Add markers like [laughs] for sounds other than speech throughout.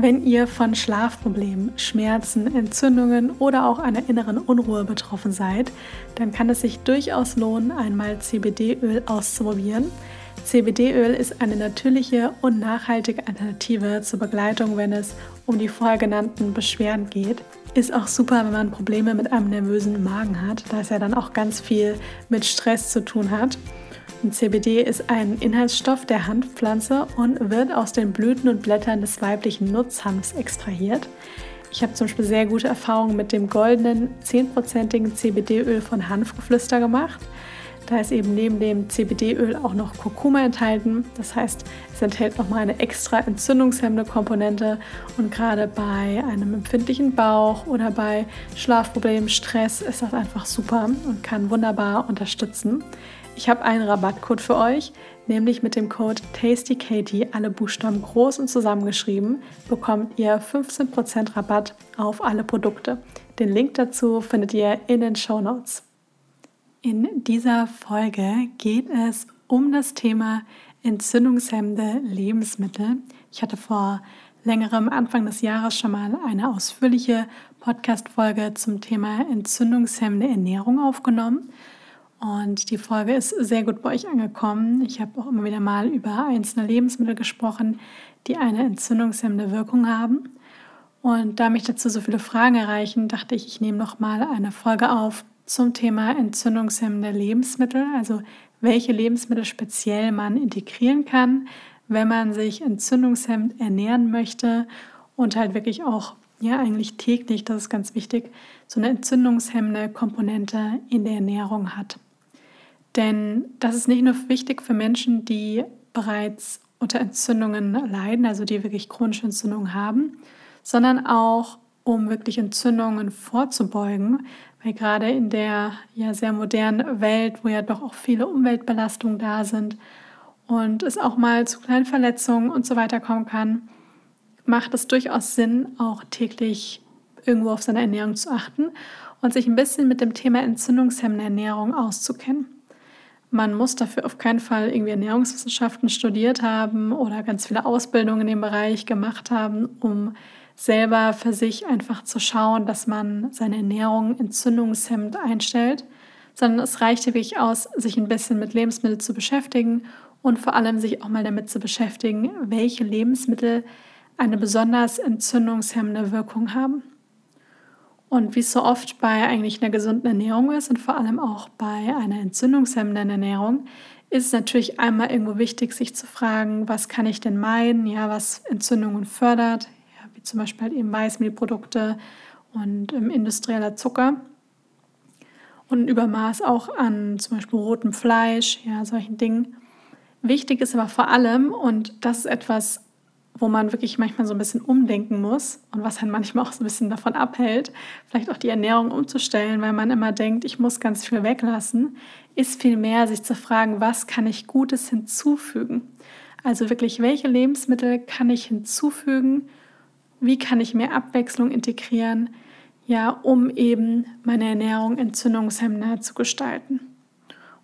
Wenn ihr von Schlafproblemen, Schmerzen, Entzündungen oder auch einer inneren Unruhe betroffen seid, dann kann es sich durchaus lohnen, einmal CBD-Öl auszuprobieren. CBD-Öl ist eine natürliche und nachhaltige Alternative zur Begleitung, wenn es um die vorher genannten Beschwerden geht. Ist auch super, wenn man Probleme mit einem nervösen Magen hat, da es ja dann auch ganz viel mit Stress zu tun hat. CBD ist ein Inhaltsstoff der Hanfpflanze und wird aus den Blüten und Blättern des weiblichen Nutzhanfs extrahiert. Ich habe zum Beispiel sehr gute Erfahrungen mit dem goldenen 10%igen CBD-Öl von Hanfgeflüster gemacht. Da ist eben neben dem CBD-Öl auch noch Kurkuma enthalten. Das heißt, es enthält nochmal eine extra entzündungshemmende Komponente. Und gerade bei einem empfindlichen Bauch oder bei Schlafproblemen, Stress ist das einfach super und kann wunderbar unterstützen. Ich habe einen Rabattcode für euch, nämlich mit dem Code TastyKatie, alle Buchstaben groß und zusammengeschrieben, bekommt ihr 15% Rabatt auf alle Produkte. Den Link dazu findet ihr in den Show Notes. In dieser Folge geht es um das Thema entzündungshemmende Lebensmittel. Ich hatte vor längerem Anfang des Jahres schon mal eine ausführliche Podcast-Folge zum Thema entzündungshemmende Ernährung aufgenommen. Und die Folge ist sehr gut bei euch angekommen. Ich habe auch immer wieder mal über einzelne Lebensmittel gesprochen, die eine entzündungshemmende Wirkung haben. Und da mich dazu so viele Fragen erreichen, dachte ich, ich nehme noch mal eine Folge auf zum Thema entzündungshemmende Lebensmittel, also welche Lebensmittel speziell man integrieren kann, wenn man sich entzündungshemmend ernähren möchte und halt wirklich auch ja eigentlich täglich, das ist ganz wichtig, so eine entzündungshemmende Komponente in der Ernährung hat. Denn das ist nicht nur wichtig für Menschen, die bereits unter Entzündungen leiden, also die wirklich chronische Entzündungen haben, sondern auch um wirklich Entzündungen vorzubeugen, weil gerade in der ja sehr modernen Welt, wo ja doch auch viele Umweltbelastungen da sind und es auch mal zu kleinen Verletzungen und so weiter kommen kann, macht es durchaus Sinn, auch täglich irgendwo auf seine Ernährung zu achten und sich ein bisschen mit dem Thema entzündungshemmende Ernährung auszukennen. Man muss dafür auf keinen Fall irgendwie Ernährungswissenschaften studiert haben oder ganz viele Ausbildungen in dem Bereich gemacht haben, um selber für sich einfach zu schauen, dass man seine Ernährung entzündungshemmend einstellt, sondern es reicht wirklich aus, sich ein bisschen mit Lebensmitteln zu beschäftigen und vor allem sich auch mal damit zu beschäftigen, welche Lebensmittel eine besonders entzündungshemmende Wirkung haben. Und wie es so oft bei eigentlich einer gesunden Ernährung ist und vor allem auch bei einer entzündungshemmenden Ernährung, ist es natürlich einmal irgendwo wichtig, sich zu fragen, was kann ich denn meiden, ja, was Entzündungen fördert, ja, wie zum Beispiel halt eben Weißmehlprodukte und ähm, industrieller Zucker. Und ein Übermaß auch an zum Beispiel rotem Fleisch, ja, solchen Dingen. Wichtig ist aber vor allem, und das ist etwas, wo man wirklich manchmal so ein bisschen umdenken muss und was einen manchmal auch so ein bisschen davon abhält, vielleicht auch die Ernährung umzustellen, weil man immer denkt, ich muss ganz viel weglassen, ist vielmehr sich zu fragen, was kann ich Gutes hinzufügen? Also wirklich, welche Lebensmittel kann ich hinzufügen? Wie kann ich mehr Abwechslung integrieren? Ja, um eben meine Ernährung entzündungshemmender zu gestalten.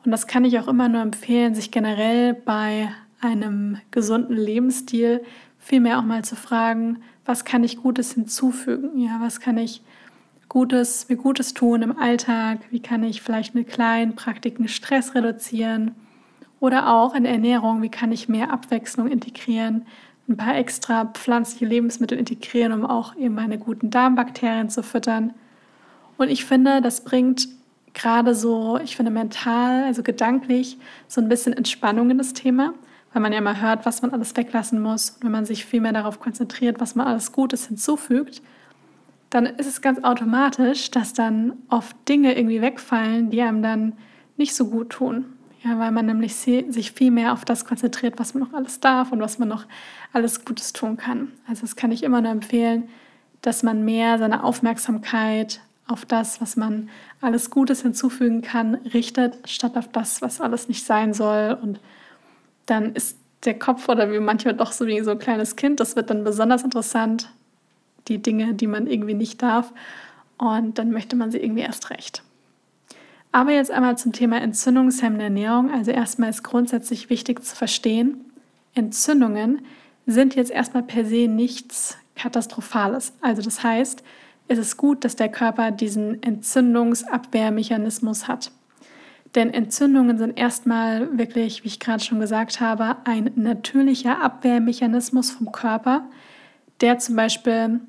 Und das kann ich auch immer nur empfehlen, sich generell bei einem gesunden Lebensstil vielmehr auch mal zu fragen, was kann ich Gutes hinzufügen? Ja, was kann ich Gutes, wie Gutes tun im Alltag? Wie kann ich vielleicht mit kleinen Praktiken Stress reduzieren? Oder auch in Ernährung, wie kann ich mehr Abwechslung integrieren? Ein paar extra pflanzliche Lebensmittel integrieren, um auch eben meine guten Darmbakterien zu füttern. Und ich finde, das bringt gerade so, ich finde mental, also gedanklich, so ein bisschen Entspannung in das Thema weil man ja mal hört, was man alles weglassen muss. Und wenn man sich viel mehr darauf konzentriert, was man alles Gutes hinzufügt, dann ist es ganz automatisch, dass dann oft Dinge irgendwie wegfallen, die einem dann nicht so gut tun. Ja, weil man nämlich sich viel mehr auf das konzentriert, was man noch alles darf und was man noch alles Gutes tun kann. Also das kann ich immer nur empfehlen, dass man mehr seine Aufmerksamkeit auf das, was man alles Gutes hinzufügen kann, richtet, statt auf das, was alles nicht sein soll. Und dann ist der Kopf oder wie manchmal doch so wie so ein kleines Kind, das wird dann besonders interessant, die Dinge, die man irgendwie nicht darf. Und dann möchte man sie irgendwie erst recht. Aber jetzt einmal zum Thema entzündungshemmende Ernährung. Also erstmal ist grundsätzlich wichtig zu verstehen, Entzündungen sind jetzt erstmal per se nichts Katastrophales. Also das heißt, es ist gut, dass der Körper diesen Entzündungsabwehrmechanismus hat. Denn Entzündungen sind erstmal wirklich, wie ich gerade schon gesagt habe, ein natürlicher Abwehrmechanismus vom Körper, der zum Beispiel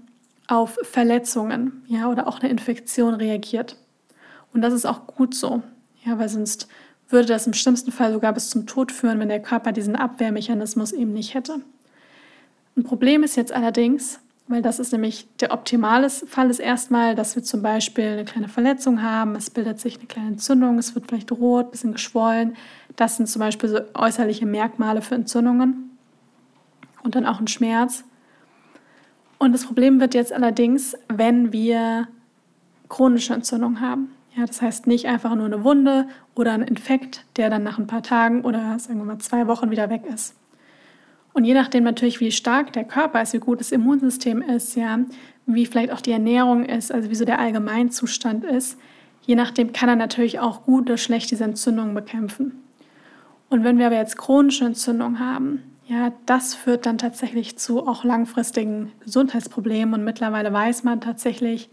auf Verletzungen ja, oder auch eine Infektion reagiert. Und das ist auch gut so, ja, weil sonst würde das im schlimmsten Fall sogar bis zum Tod führen, wenn der Körper diesen Abwehrmechanismus eben nicht hätte. Ein Problem ist jetzt allerdings, weil das ist nämlich der optimale Fall ist erstmal, dass wir zum Beispiel eine kleine Verletzung haben, es bildet sich eine kleine Entzündung, es wird vielleicht rot, ein bisschen geschwollen. Das sind zum Beispiel so äußerliche Merkmale für Entzündungen und dann auch ein Schmerz. Und das Problem wird jetzt allerdings, wenn wir chronische Entzündung haben. Ja, das heißt nicht einfach nur eine Wunde oder ein Infekt, der dann nach ein paar Tagen oder sagen wir mal zwei Wochen wieder weg ist. Und je nachdem natürlich, wie stark der Körper ist, wie gut das Immunsystem ist, ja, wie vielleicht auch die Ernährung ist, also wie so der Allgemeinzustand ist, je nachdem kann er natürlich auch gut oder schlecht diese Entzündung bekämpfen. Und wenn wir aber jetzt chronische Entzündung haben, ja, das führt dann tatsächlich zu auch langfristigen Gesundheitsproblemen. Und mittlerweile weiß man tatsächlich,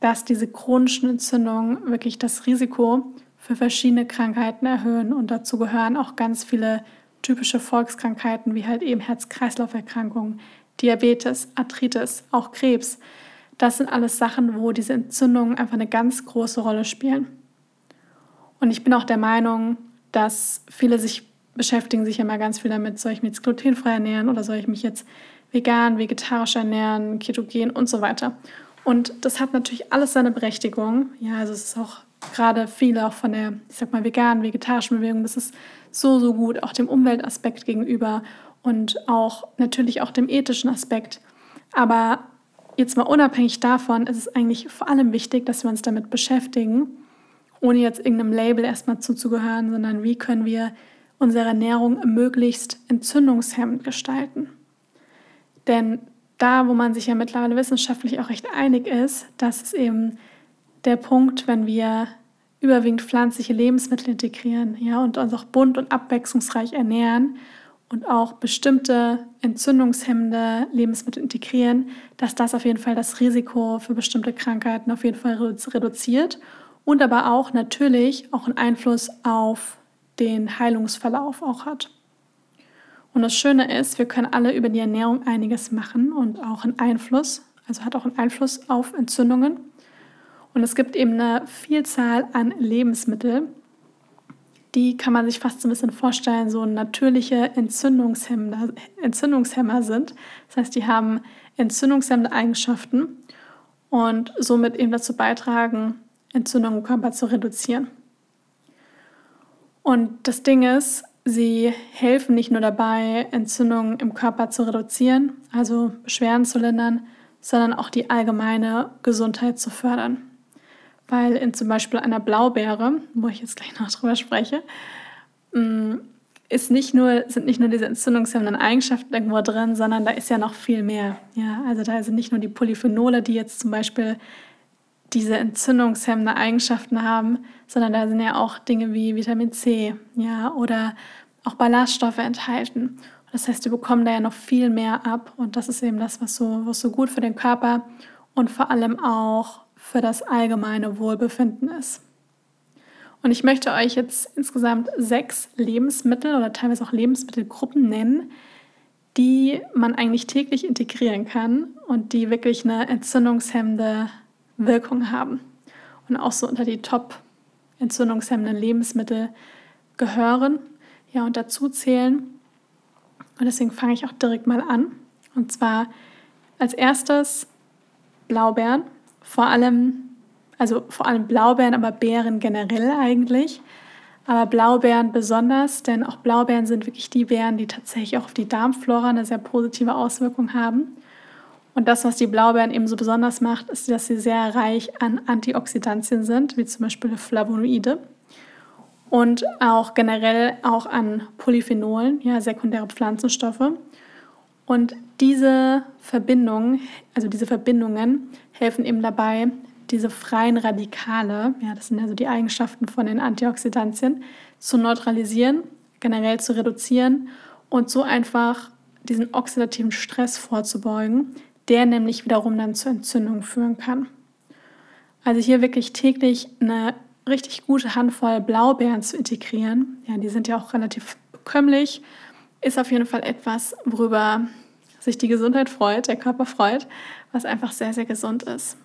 dass diese chronischen Entzündungen wirklich das Risiko für verschiedene Krankheiten erhöhen. Und dazu gehören auch ganz viele typische Volkskrankheiten wie halt eben Herz-Kreislauf-Erkrankungen, Diabetes, Arthritis, auch Krebs. Das sind alles Sachen, wo diese Entzündungen einfach eine ganz große Rolle spielen. Und ich bin auch der Meinung, dass viele sich beschäftigen sich mal ganz viel damit, soll ich mich jetzt glutenfrei ernähren oder soll ich mich jetzt vegan, vegetarisch ernähren, ketogen und so weiter. Und das hat natürlich alles seine Berechtigung. Ja, also es ist auch gerade viele auch von der, ich sag mal, veganen, vegetarischen Bewegung, das ist so, so gut, auch dem Umweltaspekt gegenüber und auch natürlich auch dem ethischen Aspekt. Aber jetzt mal unabhängig davon ist es eigentlich vor allem wichtig, dass wir uns damit beschäftigen, ohne jetzt irgendeinem Label erstmal zuzugehören, sondern wie können wir unsere Ernährung möglichst entzündungshemmend gestalten. Denn da, wo man sich ja mittlerweile wissenschaftlich auch recht einig ist, dass es eben der Punkt, wenn wir überwiegend pflanzliche Lebensmittel integrieren ja, und uns auch bunt und abwechslungsreich ernähren und auch bestimmte entzündungshemmende Lebensmittel integrieren, dass das auf jeden Fall das Risiko für bestimmte Krankheiten auf jeden Fall reduziert und aber auch natürlich auch einen Einfluss auf den Heilungsverlauf auch hat. Und das Schöne ist, wir können alle über die Ernährung einiges machen und auch einen Einfluss, also hat auch einen Einfluss auf Entzündungen. Und es gibt eben eine Vielzahl an Lebensmitteln, die kann man sich fast so ein bisschen vorstellen, so natürliche Entzündungshemmer, Entzündungshemmer sind. Das heißt, die haben entzündungshemmende Eigenschaften und somit eben dazu beitragen, Entzündungen im Körper zu reduzieren. Und das Ding ist, sie helfen nicht nur dabei, Entzündungen im Körper zu reduzieren, also Beschwerden zu lindern, sondern auch die allgemeine Gesundheit zu fördern weil in zum Beispiel einer Blaubeere, wo ich jetzt gleich noch drüber spreche, mm, ist nicht nur, sind nicht nur diese entzündungshemmenden Eigenschaften irgendwo drin, sondern da ist ja noch viel mehr. Ja, also da sind nicht nur die Polyphenole, die jetzt zum Beispiel diese entzündungshemmende Eigenschaften haben, sondern da sind ja auch Dinge wie Vitamin C, ja, oder auch Ballaststoffe enthalten. Das heißt, wir bekommen da ja noch viel mehr ab und das ist eben das, was so, was so gut für den Körper und vor allem auch für das allgemeine Wohlbefinden ist. Und ich möchte euch jetzt insgesamt sechs Lebensmittel oder teilweise auch Lebensmittelgruppen nennen, die man eigentlich täglich integrieren kann und die wirklich eine entzündungshemmende Wirkung haben. Und auch so unter die top entzündungshemmenden Lebensmittel gehören ja, und dazu zählen. Und deswegen fange ich auch direkt mal an. Und zwar als erstes Blaubeeren vor allem, also vor allem Blaubeeren, aber Beeren generell eigentlich. Aber Blaubeeren besonders, denn auch Blaubeeren sind wirklich die Beeren, die tatsächlich auch auf die Darmflora eine sehr positive Auswirkung haben. Und das, was die Blaubeeren eben so besonders macht, ist, dass sie sehr reich an Antioxidantien sind, wie zum Beispiel Flavonoide und auch generell auch an Polyphenolen, ja, sekundäre Pflanzenstoffe. Und diese Verbindungen, also diese Verbindungen helfen eben dabei, diese freien Radikale, ja, das sind also die Eigenschaften von den Antioxidantien, zu neutralisieren, generell zu reduzieren und so einfach diesen oxidativen Stress vorzubeugen, der nämlich wiederum dann zur Entzündung führen kann. Also hier wirklich täglich eine richtig gute Handvoll Blaubeeren zu integrieren. Ja, die sind ja auch relativ bekömmlich. Ist auf jeden Fall etwas, worüber sich die Gesundheit freut, der Körper freut, was einfach sehr, sehr gesund ist.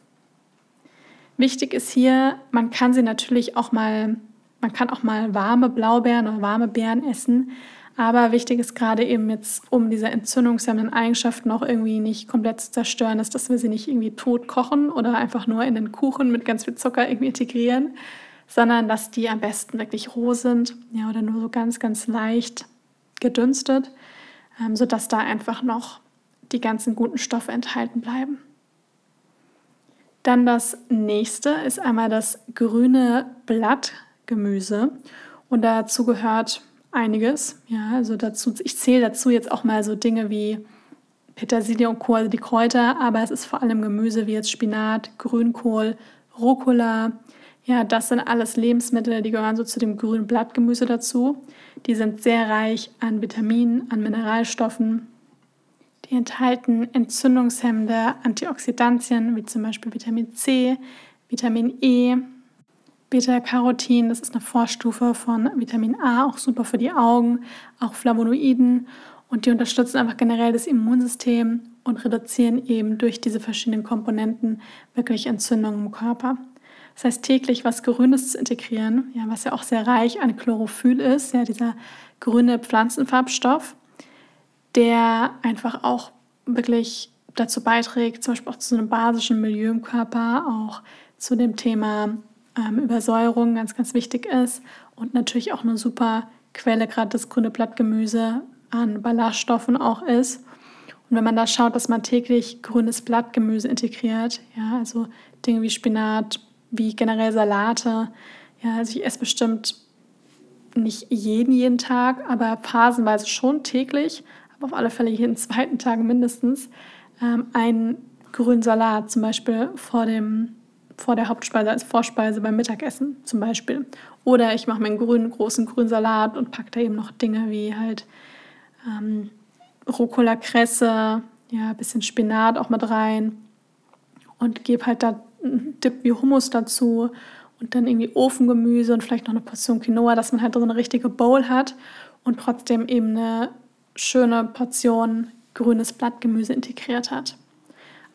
Wichtig ist hier, man kann sie natürlich auch mal, man kann auch mal warme Blaubeeren oder warme Beeren essen. Aber wichtig ist gerade eben jetzt, um diese entzündungshemmenden Eigenschaften auch irgendwie nicht komplett zu zerstören, ist, dass wir sie nicht irgendwie tot kochen oder einfach nur in den Kuchen mit ganz viel Zucker irgendwie integrieren, sondern dass die am besten wirklich roh sind, ja, oder nur so ganz, ganz leicht gedünstet, ähm, sodass da einfach noch die ganzen guten Stoffe enthalten bleiben. Dann das nächste ist einmal das grüne Blattgemüse und dazu gehört einiges. Ja, also dazu, ich zähle dazu jetzt auch mal so Dinge wie Petersilie und Kohl, also die Kräuter, aber es ist vor allem Gemüse wie jetzt Spinat, Grünkohl, Rucola, ja, das sind alles Lebensmittel, die gehören so zu dem grünen Blattgemüse dazu. Die sind sehr reich an Vitaminen, an Mineralstoffen. Die enthalten entzündungshemmende Antioxidantien, wie zum Beispiel Vitamin C, Vitamin E, Beta-Carotin, das ist eine Vorstufe von Vitamin A, auch super für die Augen, auch Flavonoiden und die unterstützen einfach generell das Immunsystem und reduzieren eben durch diese verschiedenen Komponenten wirklich Entzündungen im Körper. Das heißt, täglich was Grünes zu integrieren, ja, was ja auch sehr reich an Chlorophyll ist, ja, dieser grüne Pflanzenfarbstoff, der einfach auch wirklich dazu beiträgt, zum Beispiel auch zu einem basischen Milieu im Körper, auch zu dem Thema ähm, Übersäuerung ganz, ganz wichtig ist und natürlich auch eine super Quelle, gerade das grüne Blattgemüse, an Ballaststoffen auch ist. Und wenn man da schaut, dass man täglich grünes Blattgemüse integriert, ja, also Dinge wie Spinat, wie generell Salate. Ja, also ich esse bestimmt nicht jeden, jeden Tag, aber phasenweise schon täglich, auf alle Fälle jeden zweiten Tag mindestens, ähm, einen grünen Salat, zum Beispiel vor, dem, vor der Hauptspeise als Vorspeise beim Mittagessen zum Beispiel. Oder ich mache mir einen grünen, großen grünen Salat und packe da eben noch Dinge wie halt ähm, Rucola-Kresse, ja, ein bisschen Spinat auch mit rein und gebe halt da Dip wie Hummus dazu und dann irgendwie Ofengemüse und vielleicht noch eine Portion Quinoa, dass man halt so eine richtige Bowl hat und trotzdem eben eine schöne Portion grünes Blattgemüse integriert hat.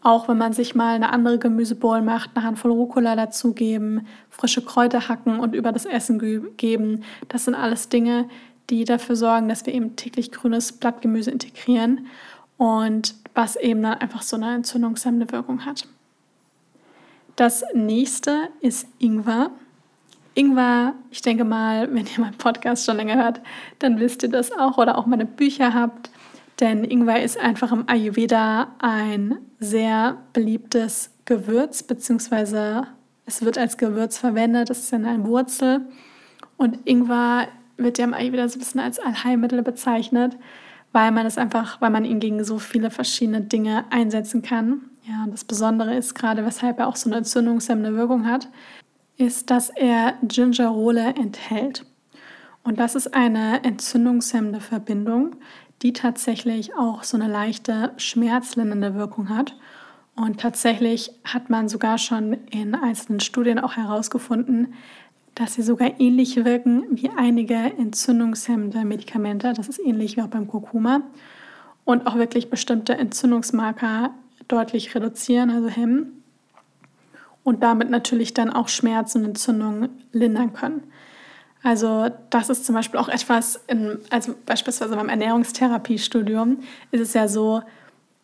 Auch wenn man sich mal eine andere Gemüsebowl macht, eine Handvoll Rucola dazugeben, frische Kräuter hacken und über das Essen geben. Das sind alles Dinge, die dafür sorgen, dass wir eben täglich grünes Blattgemüse integrieren und was eben dann einfach so eine entzündungshemmende Wirkung hat. Das nächste ist Ingwer. Ingwer, ich denke mal, wenn ihr meinen Podcast schon länger hört, dann wisst ihr das auch oder auch meine Bücher habt. Denn Ingwer ist einfach im Ayurveda ein sehr beliebtes Gewürz, beziehungsweise es wird als Gewürz verwendet, es ist ja eine Wurzel. Und Ingwer wird ja im Ayurveda so ein bisschen als Allheilmittel bezeichnet, weil man es einfach, weil man ihn gegen so viele verschiedene Dinge einsetzen kann. Ja, und das Besondere ist gerade, weshalb er auch so eine entzündungshemmende Wirkung hat, ist, dass er Gingerole enthält. Und das ist eine entzündungshemmende Verbindung, die tatsächlich auch so eine leichte schmerzlindernde Wirkung hat. Und tatsächlich hat man sogar schon in einzelnen Studien auch herausgefunden, dass sie sogar ähnlich wirken wie einige entzündungshemmende Medikamente. Das ist ähnlich wie auch beim Kurkuma. Und auch wirklich bestimmte Entzündungsmarker deutlich reduzieren, also hemmen. Und damit natürlich dann auch Schmerzen und Entzündungen lindern können. Also das ist zum Beispiel auch etwas, in, also beispielsweise beim Ernährungstherapiestudium ist es ja so,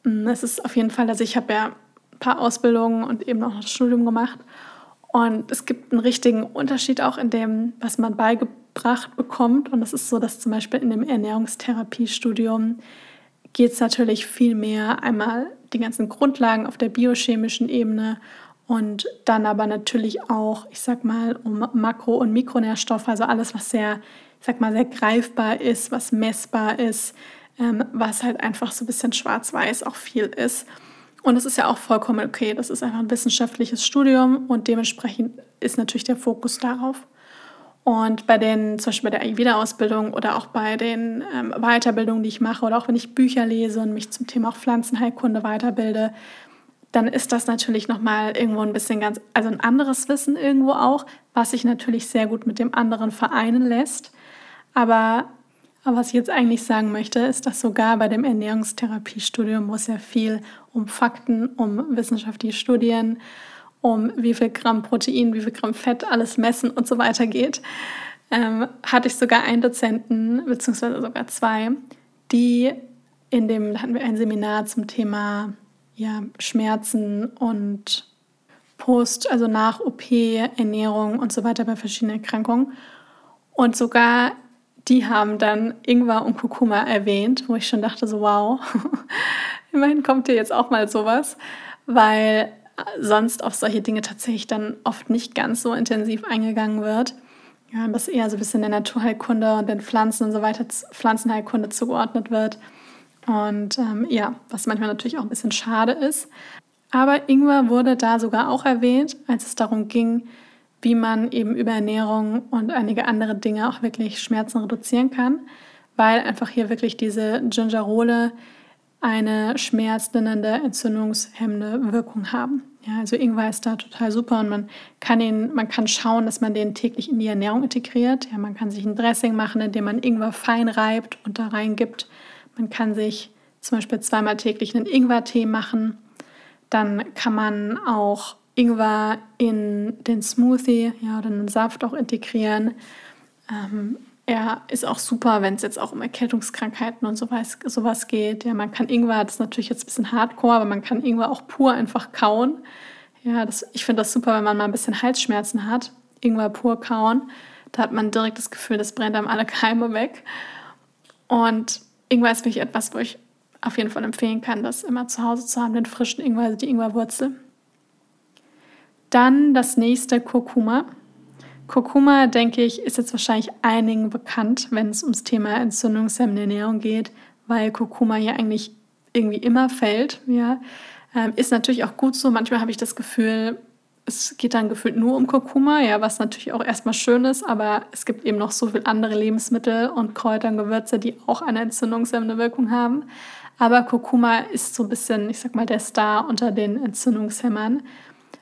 hm, es ist auf jeden Fall, also ich habe ja ein paar Ausbildungen und eben auch das Studium gemacht. Und es gibt einen richtigen Unterschied auch in dem, was man beigebracht bekommt. Und das ist so, dass zum Beispiel in dem Ernährungstherapiestudium geht es natürlich viel mehr einmal die ganzen Grundlagen auf der biochemischen Ebene und dann aber natürlich auch, ich sag mal, um Makro- und Mikronährstoffe, also alles, was sehr, ich sag mal, sehr greifbar ist, was messbar ist, ähm, was halt einfach so ein bisschen schwarz-weiß auch viel ist. Und es ist ja auch vollkommen okay. Das ist einfach ein wissenschaftliches Studium und dementsprechend ist natürlich der Fokus darauf. Und bei den, zum Beispiel bei der Ayurveda-Ausbildung oder auch bei den ähm, Weiterbildungen, die ich mache, oder auch wenn ich Bücher lese und mich zum Thema auch Pflanzenheilkunde weiterbilde, dann ist das natürlich nochmal irgendwo ein bisschen ganz, also ein anderes Wissen irgendwo auch, was sich natürlich sehr gut mit dem anderen vereinen lässt. Aber, aber was ich jetzt eigentlich sagen möchte, ist, dass sogar bei dem Ernährungstherapiestudium, wo es ja viel um Fakten, um wissenschaftliche Studien, um wie viel Gramm Protein, wie viel Gramm Fett alles messen und so weiter geht, ähm, hatte ich sogar einen Dozenten, beziehungsweise sogar zwei, die in dem, da hatten wir ein Seminar zum Thema ja, Schmerzen und Post, also nach OP, Ernährung und so weiter bei verschiedenen Erkrankungen. Und sogar die haben dann Ingwer und Kurkuma erwähnt, wo ich schon dachte, so wow, [laughs] immerhin kommt hier jetzt auch mal sowas, weil sonst auf solche Dinge tatsächlich dann oft nicht ganz so intensiv eingegangen wird. Ja, das eher so ein bisschen der Naturheilkunde und den Pflanzen und so weiter, Pflanzenheilkunde zugeordnet wird. Und ähm, ja, was manchmal natürlich auch ein bisschen schade ist. Aber Ingwer wurde da sogar auch erwähnt, als es darum ging, wie man eben über Ernährung und einige andere Dinge auch wirklich Schmerzen reduzieren kann, weil einfach hier wirklich diese Gingerole eine schmerzlindernde, entzündungshemmende Wirkung haben. Ja, also Ingwer ist da total super und man kann ihn, man kann schauen, dass man den täglich in die Ernährung integriert. Ja, man kann sich ein Dressing machen, indem man Ingwer fein reibt und da reingibt. Man kann sich zum Beispiel zweimal täglich einen Ingwertee machen. Dann kann man auch Ingwer in den Smoothie ja, oder einen Saft auch integrieren. Ähm, er ist auch super, wenn es jetzt auch um Erkältungskrankheiten und sowas, sowas geht. Ja, man kann Ingwer, das ist natürlich jetzt ein bisschen hardcore, aber man kann Ingwer auch pur einfach kauen. Ja, das, ich finde das super, wenn man mal ein bisschen Halsschmerzen hat. Ingwer pur kauen. Da hat man direkt das Gefühl, das brennt einem alle Keime weg. Und Ingwer ist wirklich etwas, wo ich auf jeden Fall empfehlen kann, das immer zu Hause zu haben, den frischen Ingwer, also die Ingwerwurzel. Dann das nächste Kurkuma. Kurkuma, denke ich, ist jetzt wahrscheinlich einigen bekannt, wenn es ums Thema entzündungshemmende Ernährung geht, weil Kurkuma ja eigentlich irgendwie immer fällt. Ja. Ähm, ist natürlich auch gut so. Manchmal habe ich das Gefühl, es geht dann gefühlt nur um Kurkuma, ja, was natürlich auch erstmal schön ist, aber es gibt eben noch so viele andere Lebensmittel und Kräuter und Gewürze, die auch eine entzündungshemmende Wirkung haben. Aber Kurkuma ist so ein bisschen, ich sag mal, der Star unter den Entzündungshemmern.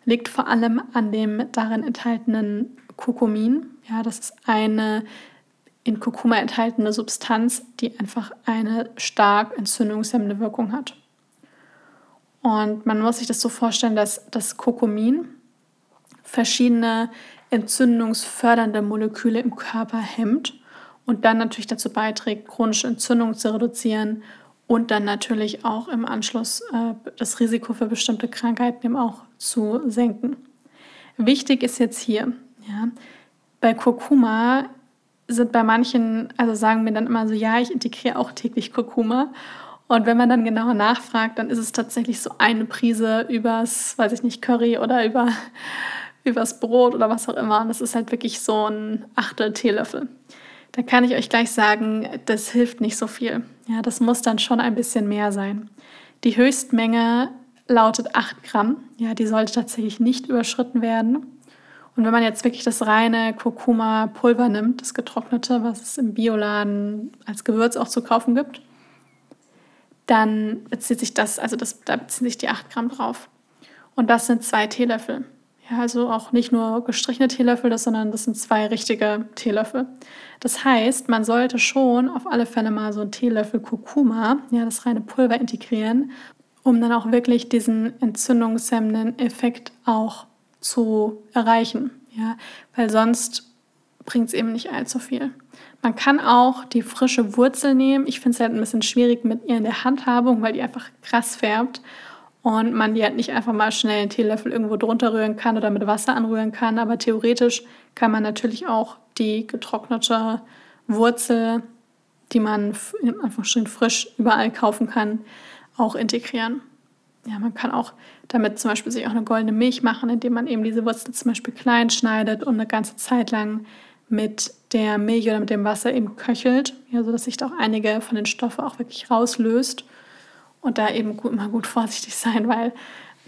Liegt vor allem an dem darin enthaltenen Kurkumin. Ja, das ist eine in Kurkuma enthaltene Substanz, die einfach eine stark entzündungshemmende Wirkung hat. Und man muss sich das so vorstellen, dass das Kurkumin verschiedene entzündungsfördernde Moleküle im Körper hemmt und dann natürlich dazu beiträgt, chronische Entzündungen zu reduzieren und dann natürlich auch im Anschluss äh, das Risiko für bestimmte Krankheiten eben auch zu senken. Wichtig ist jetzt hier, ja, bei Kurkuma sind bei manchen, also sagen wir dann immer so, ja, ich integriere auch täglich Kurkuma. Und wenn man dann genauer nachfragt, dann ist es tatsächlich so eine Prise übers, weiß ich nicht, Curry oder über übers Brot oder was auch immer. Und das ist halt wirklich so ein Achtel Teelöffel. Da kann ich euch gleich sagen, das hilft nicht so viel. Ja, das muss dann schon ein bisschen mehr sein. Die Höchstmenge lautet 8 Gramm. Ja, die sollte tatsächlich nicht überschritten werden. Und wenn man jetzt wirklich das reine Kurkuma-Pulver nimmt, das getrocknete, was es im Bioladen als Gewürz auch zu kaufen gibt, dann bezieht sich das, also das, da beziehen sich die 8 Gramm drauf. Und das sind zwei Teelöffel. Ja, also auch nicht nur gestrichene Teelöffel, sondern das sind zwei richtige Teelöffel. Das heißt, man sollte schon auf alle Fälle mal so einen Teelöffel Kurkuma, ja, das reine Pulver integrieren, um dann auch wirklich diesen entzündungshemmenden Effekt auch zu erreichen. Ja, weil sonst bringt es eben nicht allzu viel. Man kann auch die frische Wurzel nehmen. Ich finde es halt ein bisschen schwierig mit ihr in der Handhabung, weil die einfach krass färbt und man die halt nicht einfach mal schnell einen Teelöffel irgendwo drunter rühren kann oder mit Wasser anrühren kann. Aber theoretisch kann man natürlich auch die getrocknete Wurzel, die man in Anführungsstrichen frisch überall kaufen kann, auch integrieren. ja, man kann auch damit zum Beispiel sich auch eine goldene Milch machen, indem man eben diese Wurzel zum Beispiel klein schneidet und eine ganze Zeit lang mit der Milch oder mit dem Wasser eben köchelt, ja, sodass sich da auch einige von den Stoffen auch wirklich rauslöst. Und da eben gut, mal gut vorsichtig sein, weil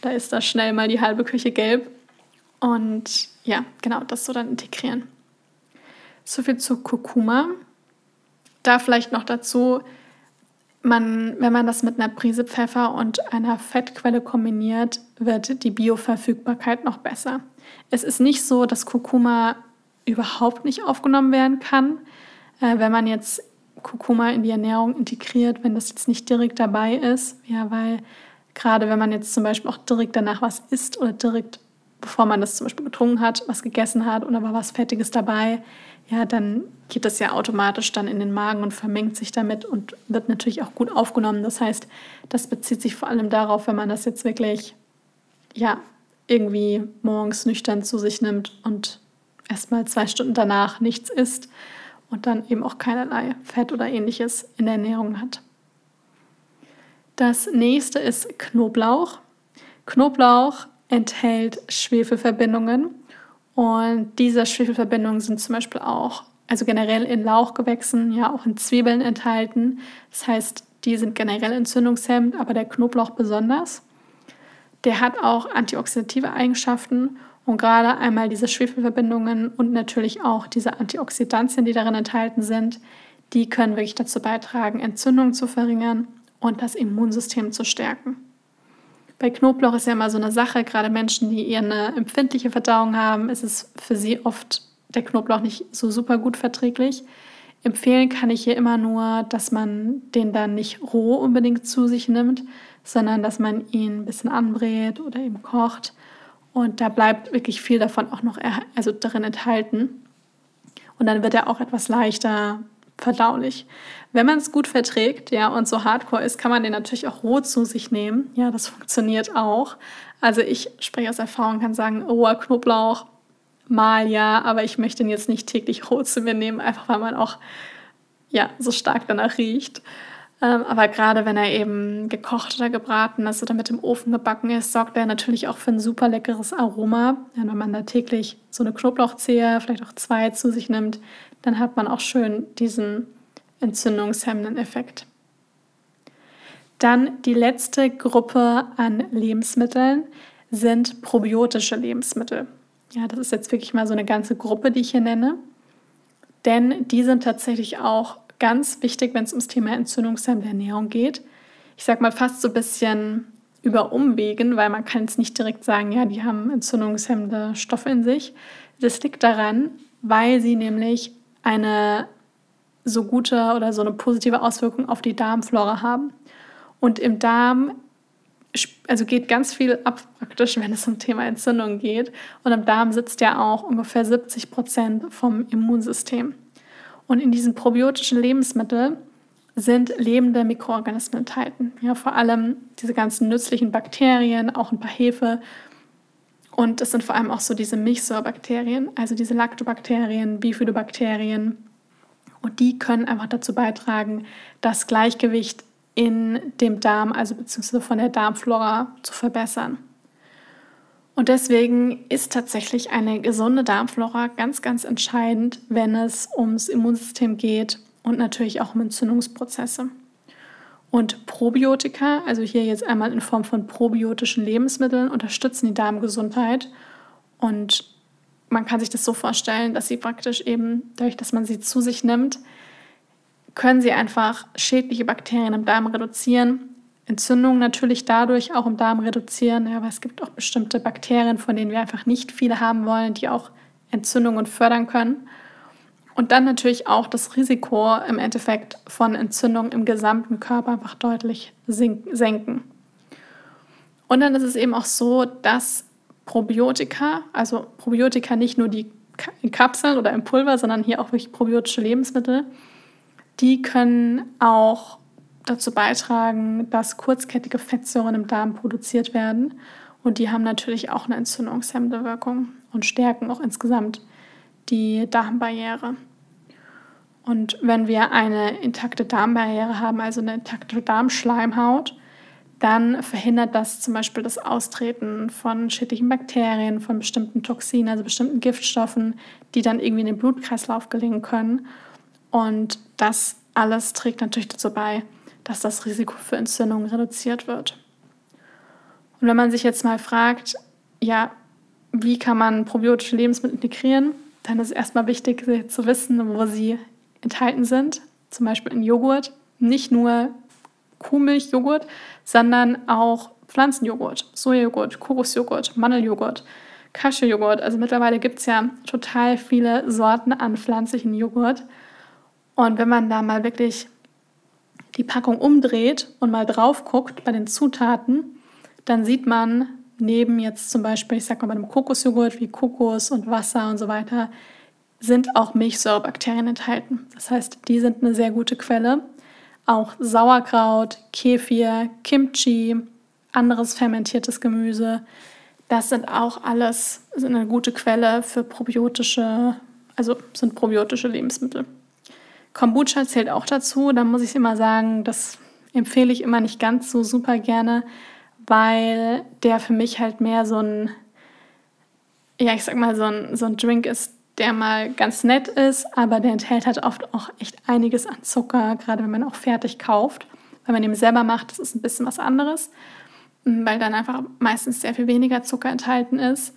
da ist da schnell mal die halbe Küche gelb. Und ja, genau, das so dann integrieren. So viel zu Kurkuma. Da vielleicht noch dazu, man, wenn man das mit einer Prise Pfeffer und einer Fettquelle kombiniert, wird die Bioverfügbarkeit noch besser. Es ist nicht so, dass Kurkuma überhaupt nicht aufgenommen werden kann. Äh, wenn man jetzt Kurkuma in die Ernährung integriert, wenn das jetzt nicht direkt dabei ist, ja, weil gerade wenn man jetzt zum Beispiel auch direkt danach was isst oder direkt bevor man das zum Beispiel getrunken hat, was gegessen hat oder war was Fettiges dabei, ja, dann geht das ja automatisch dann in den Magen und vermengt sich damit und wird natürlich auch gut aufgenommen. Das heißt, das bezieht sich vor allem darauf, wenn man das jetzt wirklich, ja, irgendwie morgens nüchtern zu sich nimmt und erstmal zwei Stunden danach nichts isst und dann eben auch keinerlei Fett oder ähnliches in der Ernährung hat. Das nächste ist Knoblauch. Knoblauch enthält Schwefelverbindungen und diese Schwefelverbindungen sind zum Beispiel auch, also generell in Lauchgewächsen, ja auch in Zwiebeln enthalten. Das heißt, die sind generell entzündungshemmend, aber der Knoblauch besonders. Der hat auch antioxidative Eigenschaften und gerade einmal diese Schwefelverbindungen und natürlich auch diese Antioxidantien, die darin enthalten sind, die können wirklich dazu beitragen, Entzündungen zu verringern und das Immunsystem zu stärken. Bei Knoblauch ist ja immer so eine Sache, gerade Menschen, die eher eine empfindliche Verdauung haben, ist es für sie oft der Knoblauch nicht so super gut verträglich. Empfehlen kann ich hier immer nur, dass man den dann nicht roh unbedingt zu sich nimmt, sondern dass man ihn ein bisschen anbrät oder eben kocht. Und da bleibt wirklich viel davon auch noch also darin enthalten. Und dann wird er auch etwas leichter verdaulich. Wenn man es gut verträgt, ja, und so hardcore ist, kann man den natürlich auch roh zu sich nehmen. Ja, das funktioniert auch. Also ich spreche aus Erfahrung, kann sagen, roher Knoblauch, mal ja, aber ich möchte ihn jetzt nicht täglich roh zu mir nehmen, einfach weil man auch ja, so stark danach riecht. Ähm, aber gerade wenn er eben gekocht oder gebraten ist oder mit dem Ofen gebacken ist, sorgt er natürlich auch für ein super leckeres Aroma. Ja, wenn man da täglich so eine Knoblauchzehe, vielleicht auch zwei zu sich nimmt, dann hat man auch schön diesen entzündungshemmenden Effekt. Dann die letzte Gruppe an Lebensmitteln sind probiotische Lebensmittel. Ja, das ist jetzt wirklich mal so eine ganze Gruppe, die ich hier nenne. Denn die sind tatsächlich auch ganz wichtig, wenn es ums Thema entzündungshemmende Ernährung geht. Ich sage mal fast so ein bisschen über Umwegen, weil man kann jetzt nicht direkt sagen, ja, die haben entzündungshemmende Stoffe in sich. Das liegt daran, weil sie nämlich eine so gute oder so eine positive Auswirkung auf die Darmflora haben. Und im Darm also geht ganz viel ab praktisch, wenn es um Thema Entzündung geht. Und im Darm sitzt ja auch ungefähr 70 Prozent vom Immunsystem. Und in diesen probiotischen Lebensmitteln sind lebende Mikroorganismen enthalten. Ja, vor allem diese ganzen nützlichen Bakterien, auch ein paar Hefe und es sind vor allem auch so diese Milchsäurebakterien, also diese Lactobakterien, Bifidobakterien. Und die können einfach dazu beitragen, das Gleichgewicht in dem Darm, also beziehungsweise von der Darmflora zu verbessern. Und deswegen ist tatsächlich eine gesunde Darmflora ganz, ganz entscheidend, wenn es ums Immunsystem geht und natürlich auch um Entzündungsprozesse. Und Probiotika, also hier jetzt einmal in Form von probiotischen Lebensmitteln, unterstützen die Darmgesundheit. Und man kann sich das so vorstellen, dass sie praktisch eben, dadurch, dass man sie zu sich nimmt, können sie einfach schädliche Bakterien im Darm reduzieren. Entzündungen natürlich dadurch auch im Darm reduzieren, aber es gibt auch bestimmte Bakterien, von denen wir einfach nicht viele haben wollen, die auch Entzündungen fördern können. Und dann natürlich auch das Risiko im Endeffekt von Entzündung im gesamten Körper einfach deutlich senken. Und dann ist es eben auch so, dass Probiotika, also Probiotika nicht nur die in Kapseln oder im Pulver, sondern hier auch wirklich probiotische Lebensmittel, die können auch dazu beitragen, dass kurzkettige Fettsäuren im Darm produziert werden. Und die haben natürlich auch eine entzündungshemmende Wirkung und stärken auch insgesamt die Darmbarriere. Und wenn wir eine intakte Darmbarriere haben, also eine intakte Darmschleimhaut, dann verhindert das zum Beispiel das Austreten von schädlichen Bakterien, von bestimmten Toxinen, also bestimmten Giftstoffen, die dann irgendwie in den Blutkreislauf gelingen können. Und das alles trägt natürlich dazu bei, dass das Risiko für Entzündungen reduziert wird. Und wenn man sich jetzt mal fragt, ja, wie kann man probiotische Lebensmittel integrieren, dann ist erstmal wichtig zu wissen, wo sie enthalten sind. Zum Beispiel in Joghurt. Nicht nur Kuhmilchjoghurt, sondern auch Pflanzenjoghurt, Sojajoghurt, Kokosjoghurt, Mandeljoghurt, Cashewjoghurt. Also mittlerweile gibt es ja total viele Sorten an pflanzlichen Joghurt. Und wenn man da mal wirklich die Packung umdreht und mal drauf guckt bei den Zutaten, dann sieht man neben jetzt zum Beispiel, ich sag mal bei einem Kokosjoghurt wie Kokos und Wasser und so weiter, sind auch Milchsäurebakterien enthalten. Das heißt, die sind eine sehr gute Quelle. Auch Sauerkraut, Kefir, Kimchi, anderes fermentiertes Gemüse, das sind auch alles sind eine gute Quelle für probiotische, also sind probiotische Lebensmittel. Kombucha zählt auch dazu. Da muss ich immer sagen, das empfehle ich immer nicht ganz so super gerne, weil der für mich halt mehr so ein, ja, ich sag mal, so ein, so ein Drink ist, der mal ganz nett ist, aber der enthält halt oft auch echt einiges an Zucker, gerade wenn man auch fertig kauft. Wenn man den selber macht, das ist ein bisschen was anderes, weil dann einfach meistens sehr viel weniger Zucker enthalten ist.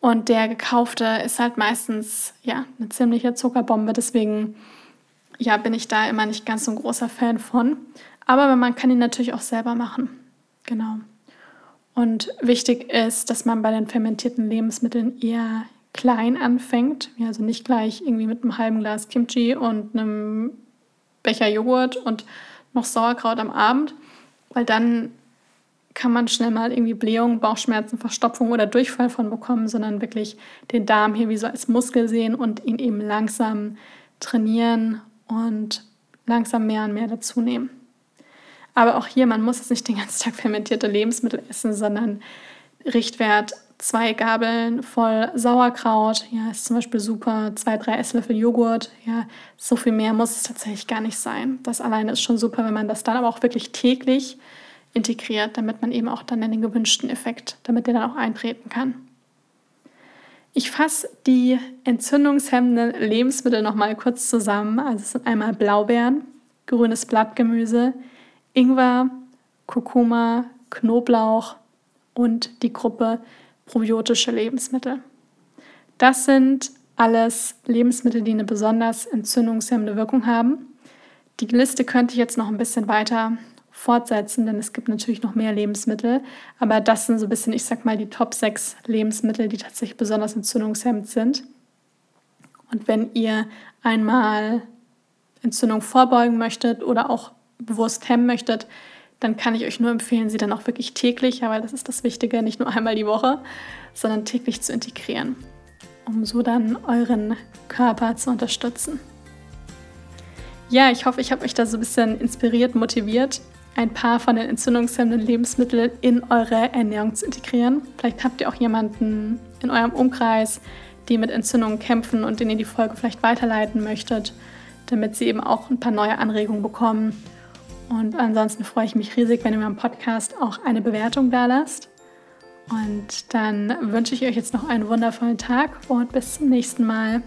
Und der gekaufte ist halt meistens ja eine ziemliche Zuckerbombe, deswegen ja, bin ich da immer nicht ganz so ein großer Fan von. Aber man kann ihn natürlich auch selber machen. Genau. Und wichtig ist, dass man bei den fermentierten Lebensmitteln eher klein anfängt. Also nicht gleich irgendwie mit einem halben Glas Kimchi und einem Becher Joghurt und noch Sauerkraut am Abend, weil dann kann man schnell mal irgendwie Blähung, Bauchschmerzen, Verstopfung oder Durchfall von bekommen, sondern wirklich den Darm hier wie so als Muskel sehen und ihn eben langsam trainieren und langsam mehr und mehr dazu nehmen. Aber auch hier, man muss jetzt nicht den ganzen Tag fermentierte Lebensmittel essen, sondern Richtwert zwei Gabeln voll Sauerkraut, ja, ist zum Beispiel super, zwei, drei Esslöffel Joghurt, ja, so viel mehr muss es tatsächlich gar nicht sein. Das alleine ist schon super, wenn man das dann aber auch wirklich täglich integriert, damit man eben auch dann den gewünschten Effekt, damit der dann auch eintreten kann. Ich fasse die entzündungshemmenden Lebensmittel nochmal kurz zusammen. Also es sind einmal Blaubeeren, grünes Blattgemüse, Ingwer, Kurkuma, Knoblauch und die Gruppe probiotische Lebensmittel. Das sind alles Lebensmittel, die eine besonders entzündungshemmende Wirkung haben. Die Liste könnte ich jetzt noch ein bisschen weiter fortsetzen, denn es gibt natürlich noch mehr Lebensmittel. Aber das sind so ein bisschen, ich sag mal, die Top 6 Lebensmittel, die tatsächlich besonders entzündungshemmend sind. Und wenn ihr einmal Entzündung vorbeugen möchtet oder auch bewusst hemmen möchtet, dann kann ich euch nur empfehlen, sie dann auch wirklich täglich, ja, weil das ist das Wichtige, nicht nur einmal die Woche, sondern täglich zu integrieren, um so dann euren Körper zu unterstützen. Ja, ich hoffe, ich habe euch da so ein bisschen inspiriert, motiviert, ein paar von den entzündungshemmenden Lebensmitteln in eure Ernährung zu integrieren. Vielleicht habt ihr auch jemanden in eurem Umkreis, die mit Entzündungen kämpfen und den ihr die Folge vielleicht weiterleiten möchtet, damit sie eben auch ein paar neue Anregungen bekommen und ansonsten freue ich mich riesig, wenn ihr meinem Podcast auch eine Bewertung da lasst. Und dann wünsche ich euch jetzt noch einen wundervollen Tag und bis zum nächsten Mal.